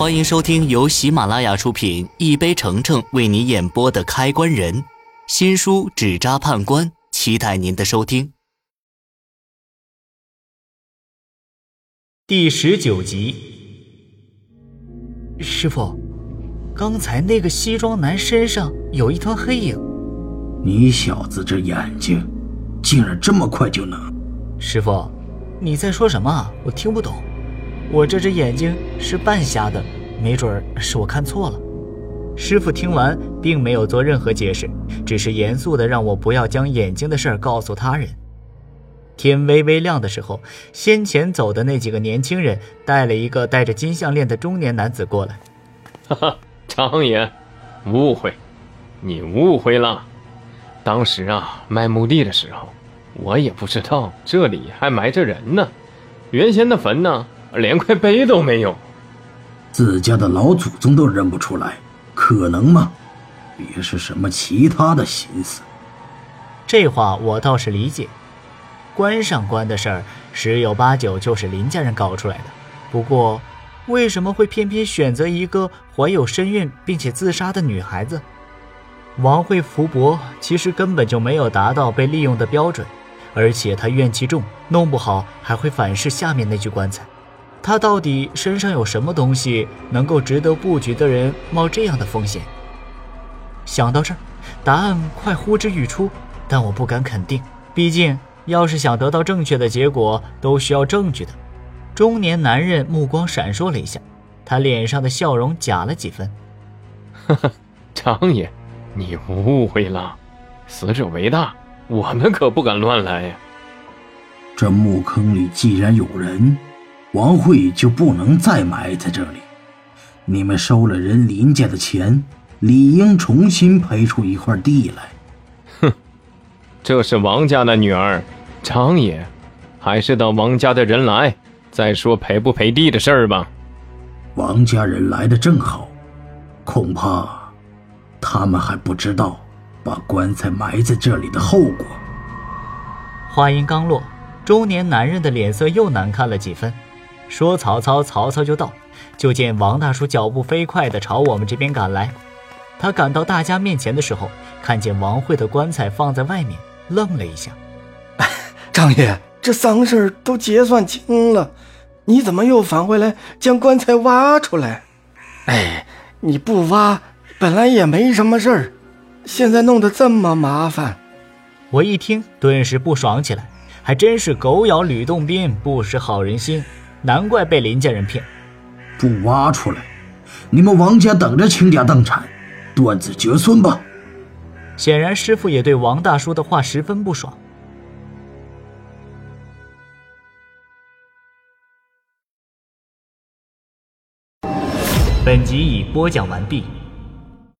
欢迎收听由喜马拉雅出品、一杯橙橙为你演播的《开关人》新书《纸扎判官》，期待您的收听。第十九集，师傅，刚才那个西装男身上有一团黑影。你小子这眼睛，竟然这么快就能？师傅，你在说什么？我听不懂。我这只眼睛是半瞎的，没准是我看错了。师傅听完并没有做任何解释，只是严肃的让我不要将眼睛的事儿告诉他人。天微微亮的时候，先前走的那几个年轻人带了一个戴着金项链的中年男子过来。哈哈，张爷，误会，你误会了。当时啊，卖墓地的时候，我也不知道这里还埋着人呢。原先的坟呢？连块碑都没有，自家的老祖宗都认不出来，可能吗？别是什么其他的心思。这话我倒是理解，官上官的事儿，十有八九就是林家人搞出来的。不过，为什么会偏偏选择一个怀有身孕并且自杀的女孩子？王慧福伯其实根本就没有达到被利用的标准，而且他怨气重，弄不好还会反噬下面那具棺材。他到底身上有什么东西能够值得布局的人冒这样的风险？想到这儿，答案快呼之欲出，但我不敢肯定，毕竟要是想得到正确的结果，都需要证据的。中年男人目光闪烁了一下，他脸上的笑容假了几分。呵呵，张爷，你误会了，死者为大，我们可不敢乱来呀。这墓坑里既然有人。王慧就不能再埋在这里。你们收了人林家的钱，理应重新赔出一块地来。哼，这是王家的女儿，张爷，还是等王家的人来再说赔不赔地的事儿吧。王家人来的正好，恐怕他们还不知道把棺材埋在这里的后果。话音刚落，中年男人的脸色又难看了几分。说曹操，曹操就到。就见王大叔脚步飞快地朝我们这边赶来。他赶到大家面前的时候，看见王慧的棺材放在外面，愣了一下。张爷，这丧事都结算清了，你怎么又返回来将棺材挖出来？哎，你不挖，本来也没什么事儿，现在弄得这么麻烦。我一听，顿时不爽起来。还真是狗咬吕洞宾，不识好人心。难怪被林家人骗，不挖出来，你们王家等着倾家荡产、断子绝孙吧！显然，师傅也对王大叔的话十分不爽。本集已播讲完毕。